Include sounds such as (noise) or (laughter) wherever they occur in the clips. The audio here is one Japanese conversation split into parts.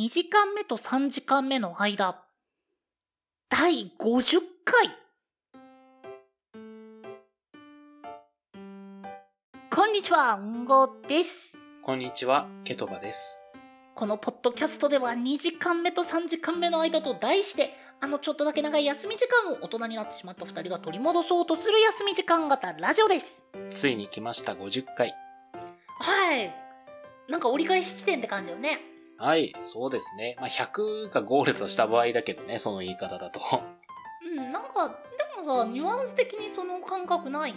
2時間目と3時間目の間、第50回。こんにちは、んごです。こんにちは、ケトバです。このポッドキャストでは2時間目と3時間目の間と題して、あのちょっとだけ長い休み時間を大人になってしまった2人が取り戻そうとする休み時間型ラジオです。ついに来ました50回。はい。なんか折り返し地点って感じよね。はい、そうですね。まあ、100がゴールとした場合だけどね、その言い方だと。うん、なんか、でもさ、ニュアンス的にその感覚ない？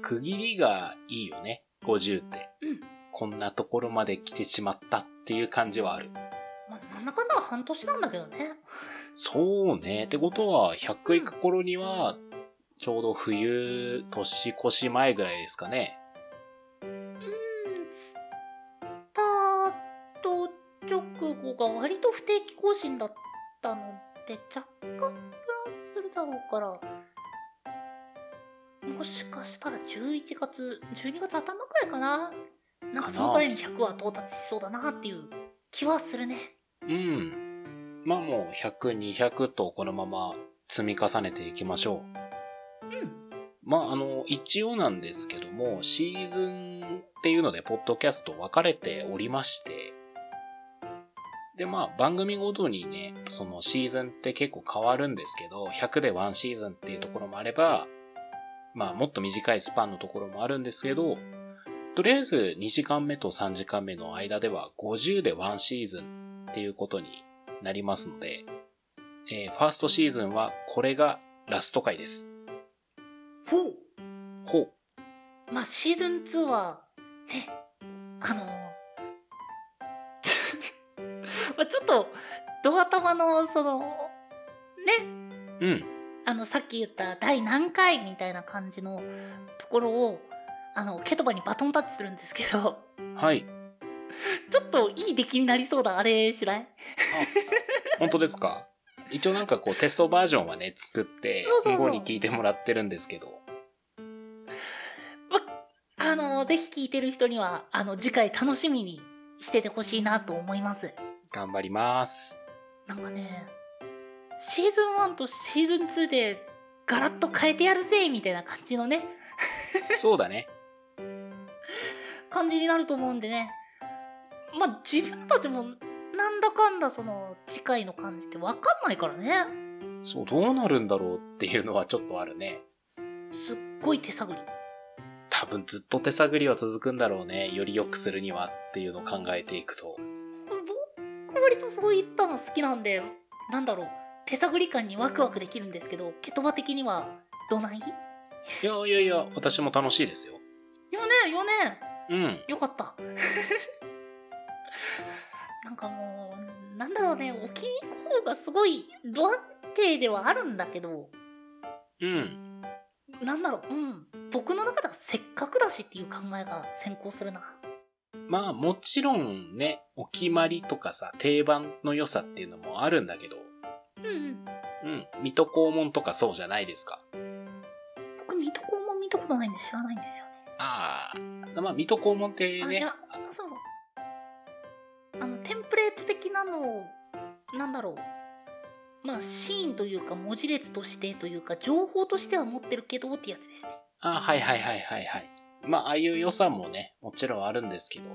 区切りがいいよね、50って。うん。こんなところまで来てしまったっていう感じはある。まあ、なんだかんだ半年なんだけどね。そうね。ってことは、100行く頃には、ちょうど冬、年越し前ぐらいですかね。直後が割と不定期更新だったので、若干プラスするだろうから、もしかしたら11月、12月頭くらいかな。なんかそのくらいに100は到達しそうだなっていう気はするね。うん。まあもう100、200とこのまま積み重ねていきましょう。うん。まあ、あの、一応なんですけども、シーズンっていうので、ポッドキャスト分かれておりまして、で、まあ、番組ごとにね、そのシーズンって結構変わるんですけど、100で1シーズンっていうところもあれば、まあ、もっと短いスパンのところもあるんですけど、とりあえず2時間目と3時間目の間では50で1シーズンっていうことになりますので、えーファーストシーズンはこれがラスト回です。ほう。ほう。まあ、シーズン2は、ね、あのちちょっと、ドア頭の、その、ね、うん。あの、さっき言った第何回みたいな感じのところを、あの、ケトバにバトンタッチするんですけど、はい。ちょっといい出来になりそうだ、あれしない？本当ですか？一応なんかこうテストバージョンはね、作ってそうそう、に聞いてもらってるんですけど。あの、ぜひ聞いてる人には、あの、次回楽しみにしててほしいなと思います。頑張ります。なんかね、シーズン1とシーズン2でガラッと変えてやるぜみたいな感じのね、そうだね。(laughs) 感じになると思うんでね。まあ、自分たちもなんだかんだその次回の感じってわかんないからね。そう、どうなるんだろうっていうのはちょっとあるね。すっごい手探り。多分ずっと手探りは続くんだろうね。より良くするにはっていうのを考えていくと。僕割とそういったの好きなんで、なんだろう、手探り感にワクワクできるんですけど、ケトバ的にはどない？よいやいやいや、私も楽しいですよ。ねよねうん。よかった。(laughs) なんかもう、なんだろうね、お気に入り方がすごいド安定ではあるんだけど、うん。なんだろう、うん。僕の中ではせっかくだしっていう考えが先行するな。まあもちろんね、お決まりとかさ、定番の良さっていうのもあるんだけど、うんうん。うん。水戸黄門とかそうじゃないですか。僕、水戸黄門見たことないんで知らないんですよね。ああ。まあ水戸黄門ってねあいや、そう。あの、テンプレート的なのを、なんだろう。まあ、シーンというか、文字列としてというか、情報としては持ってるけどってやつですね。あはいはいはいはいはい。まあ、ああいう良さもね、もちろんあるんですけど、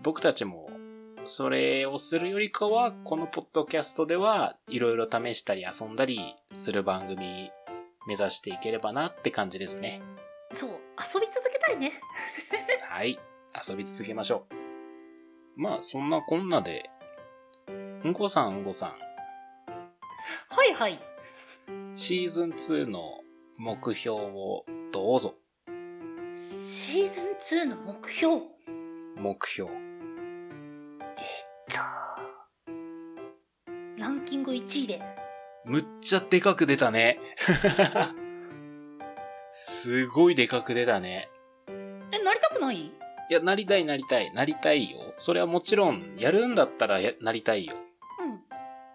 僕たちも、それをするよりかは、このポッドキャストでは、いろいろ試したり遊んだりする番組、目指していければなって感じですね。そう、遊び続けたいね。(laughs) はい。遊び続けましょう。まあ、そんなこんなで、んこさんんこさん、はいはい。シーズン2の目標をどうぞ。シーズン2の目標。目標。じゃあ、ランキング1位で。むっちゃでかく出たね。(laughs) すごいでかく出たね。え、なりたくない？いや、なりたいなりたい。なりたいよ。それはもちろん、やるんだったらやなりたいよ。うん。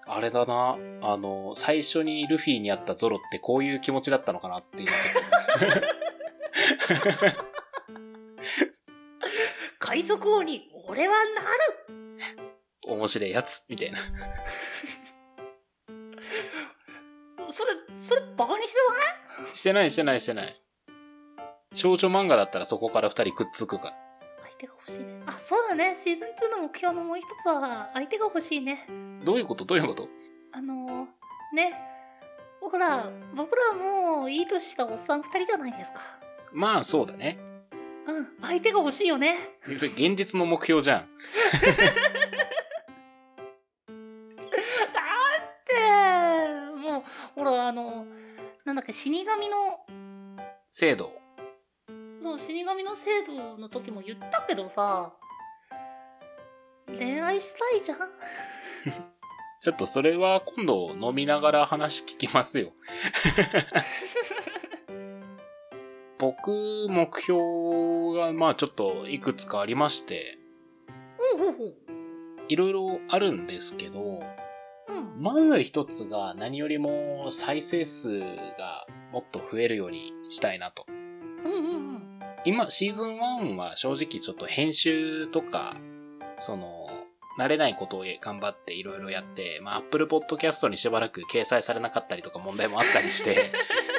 あれだな。あの、最初にルフィにあったゾロってこういう気持ちだったのかなっていう。(laughs) (laughs) 海賊王に俺はなる面白いやつ、みたいな。(laughs) それ、それバカにしてない？してないしてないしてない。少女漫画だったらそこから二人くっつくから。相手が欲しいね。あ、そうだね。シーズン2の目標のもう一つは、相手が欲しいね。どういうこと？どういうこと？あのー、ね。ほら、僕らもういい年したおっさん二人じゃないですか。まあそうだね。うん、相手が欲しいよね。現実の目標じゃん。って、もう、ほら、あの、なんだっけ、死神の、制度。そう、死神の制度の時も言ったけどさ、恋愛したいじゃん (laughs) ちょっとそれは今度飲みながら話聞きますよ。(laughs) 僕、目標がまあちょっといくつかありまして。いろいろあるんですけど、うん。まず一つが何よりも再生数がもっと増えるようにしたいなと。今、シーズン1は正直ちょっと編集とか、その、慣れないことを頑張っていろいろやって、まあ、Apple Podcast にしばらく掲載されなかったりとか問題もあったりして、(laughs)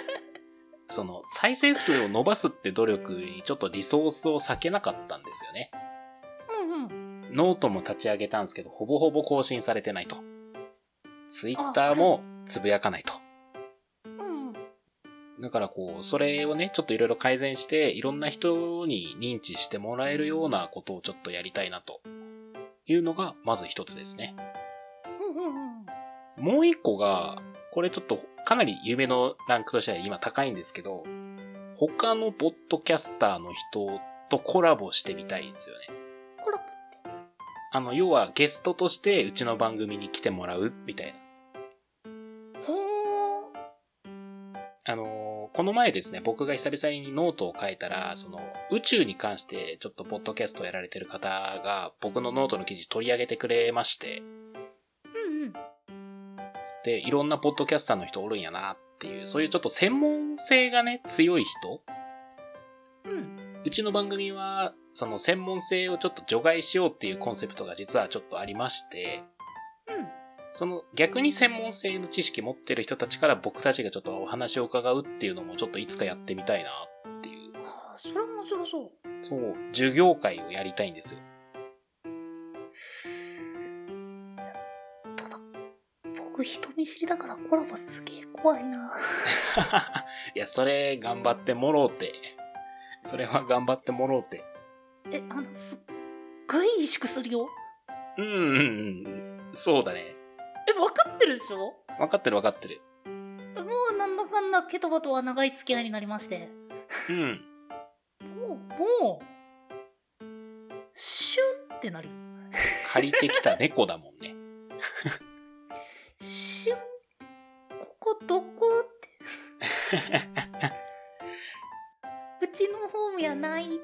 その、再生数を伸ばすって努力にちょっとリソースを避けなかったんですよね。うんうん。ノートも立ち上げたんですけど、ほぼほぼ更新されてないと。Twitter もつぶやかないと。うん。だからこう、それをね、ちょっといろいろ改善して、いろんな人に認知してもらえるようなことをちょっとやりたいなというのが、まず一つですね。もう一個が、これちょっとかなり夢のランクとしては今高いんですけど、他のポッドキャスターの人とコラボしてみたいんですよね。コラボあの、要はゲストとしてうちの番組に来てもらうみたいな。ほー。あのーこの前ですね、僕が久々にノートを書いたら、その、宇宙に関してちょっとポッドキャストをやられてる方が、僕のノートの記事取り上げてくれまして、いろんなポッドキャスターの人おるんやなっていう、そういうちょっと専門性がね、強い人うん。うちの番組は、その専門性をちょっと除外しようっていうコンセプトが実はちょっとありまして、うん。その逆に専門性の知識持ってる人たちから僕たちがちょっとお話を伺うっていうのもちょっといつかやってみたいなっていう。ああ、それは面白そう。そう、授業会をやりたいんですよ。僕人見知りだからコラボすげえ怖いな。(laughs) いや、それ頑張ってもろうて。それは頑張ってもろうて。え、あの、すっごい萎縮するよ。うんうんうん。そうだね。え、分かってるでしょ？わかってるわかってる。もうなんだかんだケトバとは長い付き合いになりまして。うん。もう、もう、シュンってなるよ。借りてきた猫だもんね。(laughs) どこって。うちのホームやないって。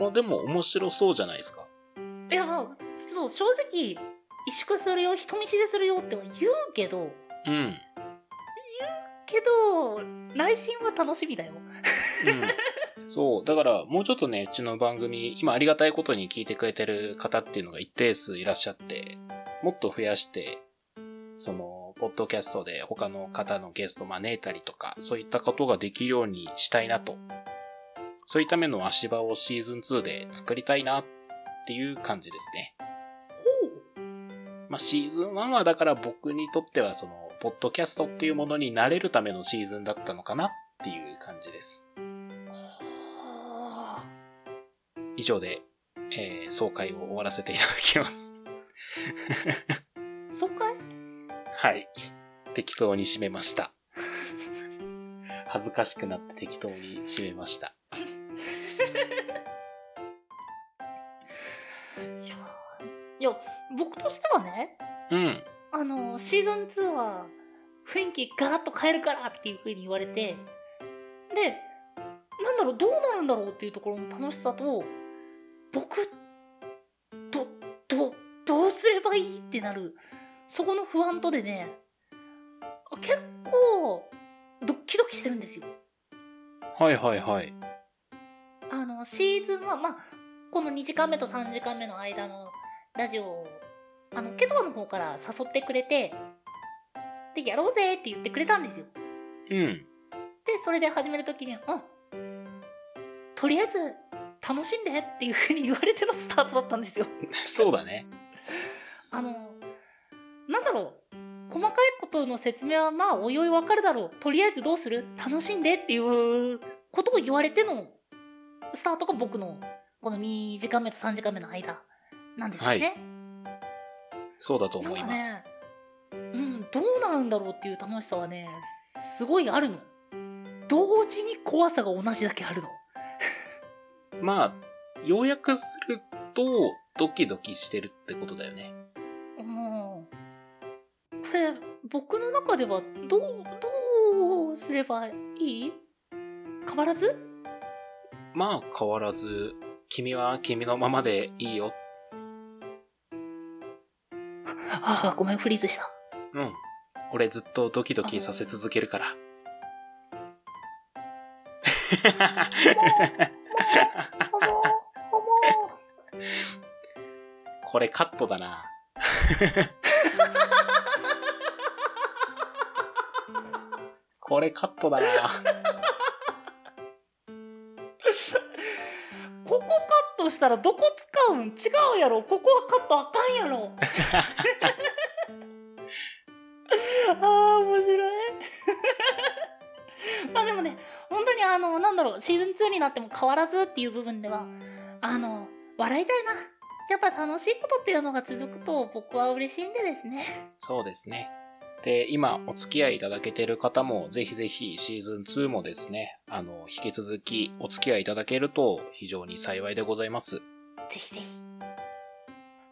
まあでも面白そうじゃないですか。いや、そう、正直、萎縮するよ、人見知りするよっては言うけど、うん。けど、来週は楽しみだよ。うん。そう。だから、もうちょっとね、うちの番組、今ありがたいことに聞いてくれてる方っていうのが一定数いらっしゃって、もっと増やして、その、ポッドキャストで他の方のゲスト招いたりとか、そういったことができるようにしたいなと。そういうための足場をシーズン2で作りたいなっていう感じですね。ほう。まあ、シーズン1はだから僕にとってはその、ポッドキャストっていうものに慣れるためのシーズンだったのかなっていう感じです。はあ。以上で、えー、総会を終わらせていただきます。そうかいはい。適当に締めました。(laughs) 恥ずかしくなって適当に締めました。いやー、いや、僕としてはね、うん。あの、シーズン2は雰囲気ガラッと変えるからっていう風に言われて、で、なんだろう、どうなるんだろうっていうところの楽しさと、僕、ど、ど、どうすればいいってなる、そこの不安とでね、結構、ドッキドキしてるんですよ。はいはいはい。あの、シーズンは、まあ、この2時間目と3時間目の間のラジオ、あの、ケトバの方から誘ってくれて、で、やろうぜって言ってくれたんですよ。うん。で、それで始めるときに、うん。とりあえず、楽しんでっていう風に言われてのスタートだったんですよ。(laughs) そうだね。あの、なんだろう？細かいことの説明はまあおいおいわかるだろう。とりあえずどうする？楽しんでっていうことを言われてのスタートが僕のこの2時間目と3時間目の間なんですよね。そうだと思います。ね、うん、どうなるんだろうっていう楽しさはね、すごいあるの。同時に怖さが同じだけあるの。(laughs) まあ、要約すると、ドキドキしてるってことだよね。うん。これ、僕の中では、どう、どうすればいい？変わらず？まあ、変わらず、君は君のままでいいよ。(laughs) ああ、ごめん、フリーズした。うん。俺ずっとドキドキさせ続けるから。(laughs) これカットだな。これカットだな。(laughs) ここカットしたらどこ使うん？違うやろここはカットあかんやろ (laughs) ああ、面白い。(laughs) まあでもね、本当にあの、なんだろう、シーズン2になっても変わらずっていう部分では、あの、笑いたいな。やっぱ楽しいことっていうのが続くと僕は嬉しいんでですね。そうですね。で、今お付き合いいただけてる方も、ぜひぜひシーズン2もですね、あの、引き続きお付き合いいただけると非常に幸いでございます。ぜひぜひ。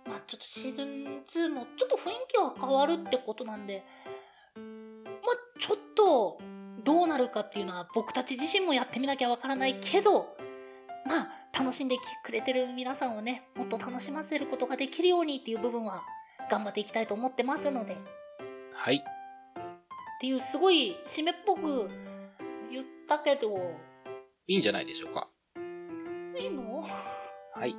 まあちょっとシーズン2もちょっと雰囲気は変わるってことなんで、まあちょっとどうなるかっていうのは僕たち自身もやってみなきゃわからないけど、まあ楽しんでくれてる皆さんをね、もっと楽しませることができるようにっていう部分は頑張っていきたいと思ってますので、はい。ていうすごい締めっぽく言ったけど、いいんじゃないでしょうか。いいの？はい。うん。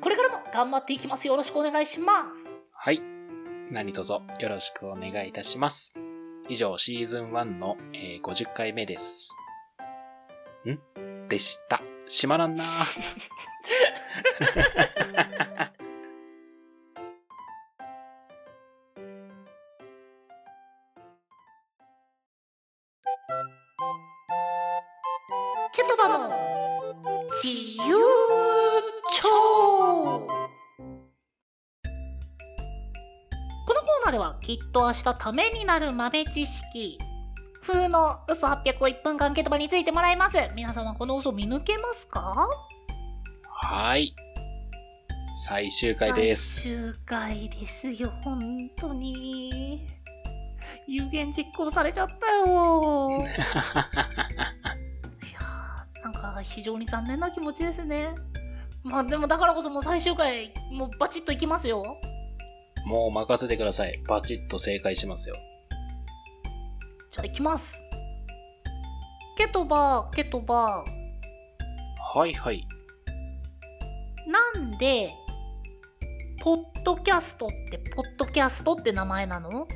これからも頑張っていきます。よろしくお願いします。はい。何卒よろしくお願いいたします。以上、シーズン1の、えー50回目です。ん？でした。閉まらんなケ (laughs) きっと明日ためになる豆知識。風の嘘800を1分間ケトバについてもらいます。皆さんはこの嘘見抜けますか？はい。最終回です。最終回ですよ。本当に。有言実行されちゃったよ。(laughs) いやーなんか非常に残念な気持ちですね。まあでもだからこそもう最終回もうバチッといきますよもう任せてください。バチッと正解しますよ。じゃあいきますケトバケトバはいはい。なんでポッドキャストってポッドキャストって名前なの？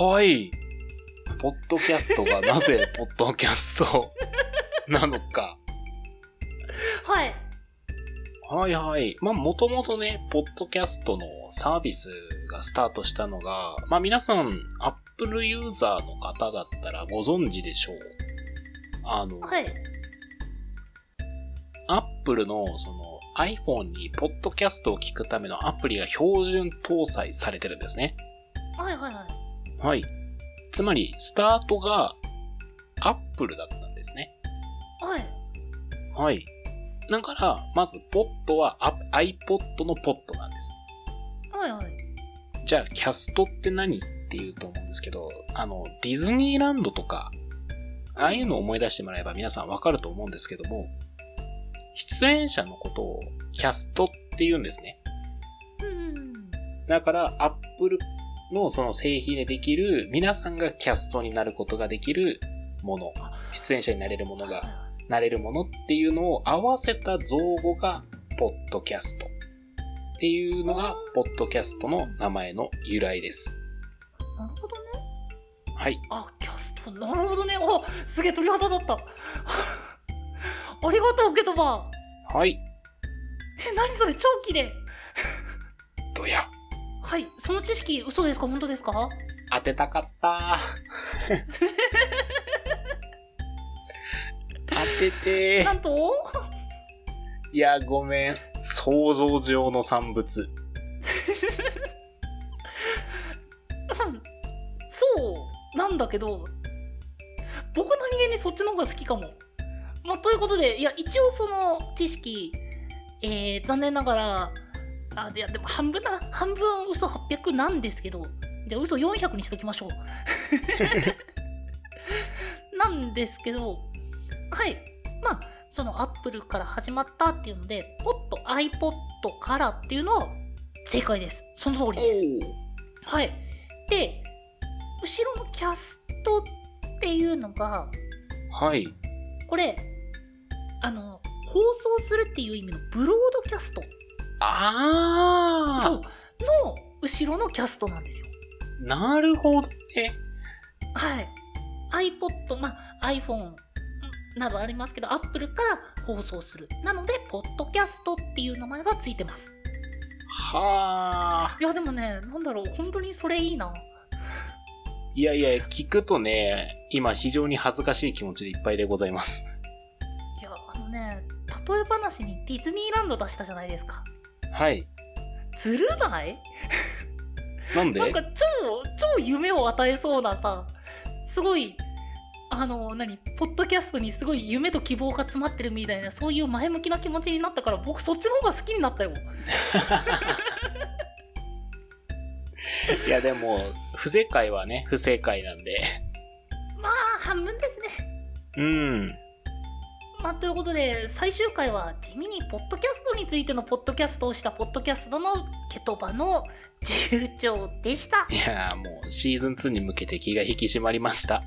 はい。ポッドキャストがなぜポッドキャストなのか。(laughs) はいはいはい。まあ、もともとね、ポッドキャストのサービスがスタートしたのが、まあ皆さん、Apple ユーザーの方だったらご存知でしょう。あの、はい Apple のその iPhone にポッドキャストを聞くためのアプリが標準搭載されてるんですね。はいはいはいはい。つまり、スタートが Apple だったんですね。はいはい。だから、まず、ポッドはあ iPod のポッドなんです。はいはいじゃあ、キャストって何って言うと思うんですけど、あの、ディズニーランドとか、ああいうのを思い出してもらえば皆さんわかると思うんですけども、出演者のことをキャストって言うんですね。うんだから、アップルのその製品でできる、皆さんがキャストになることができるもの、出演者になれるものが、なれるものっていうのを合わせた造語がポッドキャストっていうのが、ポッドキャストの名前の由来です。なるほどね。はい。あ、キャスト、なるほどね。おすげえ鳥肌だった。(laughs) ありがとう、ケトバ。はい。え、何それ、超綺麗。どや。はい、その知識、嘘ですか？本当ですか？当てたかった。(laughs) 当ててなんと？いや、ごめん。想像上の産物。う (laughs) んそうなんだけど僕何気にそっちの方が好きかも。まあ、ということでいや一応その知識、えー、残念ながらあいやでも半分だな半分嘘800なんですけどじゃあ嘘400にしときましょう。(laughs) なんですけどはいまあそのアップルから始まったっていうのでポット iPod からっていうのは正解ですその通りです。はい。で、後ろのキャストっていうのが、はい。これ、あの、放送するっていう意味のブロードキャスト、あそう、の後ろのキャストなんですよ。う。なるほどね。はい。iPod、まあ、iPhone などありますけど、Apple から放送する。なので、ポッドキャストっていう名前がついてます。はあ。いや、でもね、なんだろう、本当にそれいいな。いやいや、聞くとね、今非常に恥ずかしい気持ちでいっぱいでございます。いや、あのね、例え話にディズニーランド出したじゃないですか。はい。ずるない？なんで？なんか超超夢を与えそうなさすごいあの何？ポッドキャストにすごい夢と希望が詰まってるみたいなそういう前向きな気持ちになったから僕そっちの方が好きになったよ (laughs) いやでも、不正解はね、不正解なんで。まあ半分ですねうん。まあということで最終回は地味にポッドキャストについてのポッドキャストをしたポッドキャストのケトバの重長でしたいやーもうシーズン2に向けて気が引き締まりました。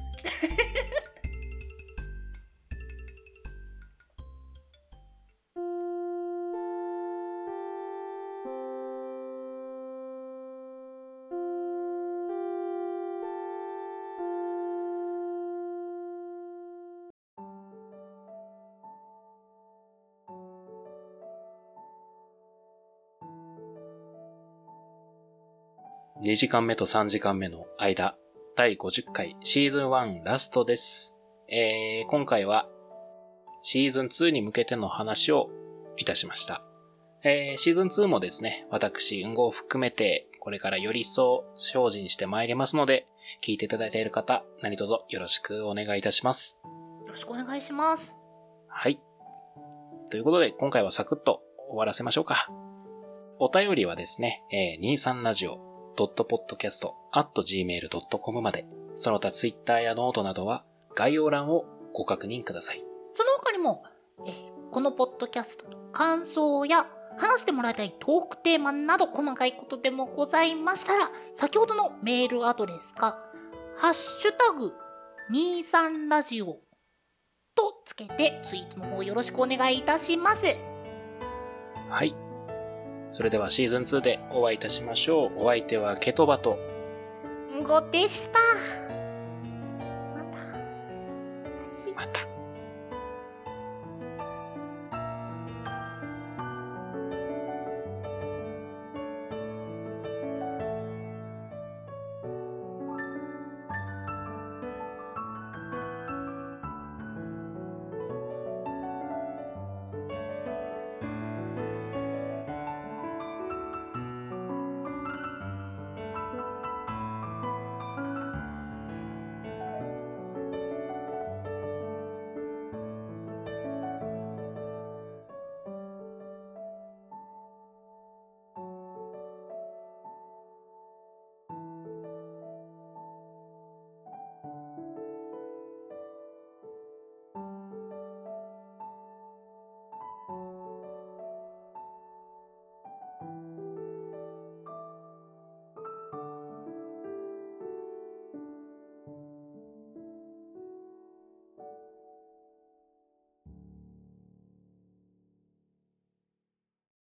2時間目と3時間目の間、第50回シーズン1ラストです。えー、今回はシーズン2に向けての話をいたしました。えー、シーズン2もですね、私、運動を含めて、これからより一層精進してまいりますので、聞いていただいている方、何卒よろしくお願いいたします。よろしくお願いしますはい。ということで、今回はサクッと終わらせましょうか。お便りはですね、えー、23radio.podcast.gmail.com まで、その他ツイッターやノートなどは概要欄をご確認ください。その他にも、えーこのポッドキャストの感想や話してもらいたいトークテーマなど細かいことでもございましたら、先ほどのメールアドレスか、ハッシュタグ23ラジオとつけてツイートの方よろしくお願いいたします。はい。それではシーズン2でお会いいたしましょう。お相手はケトバと、ごでした。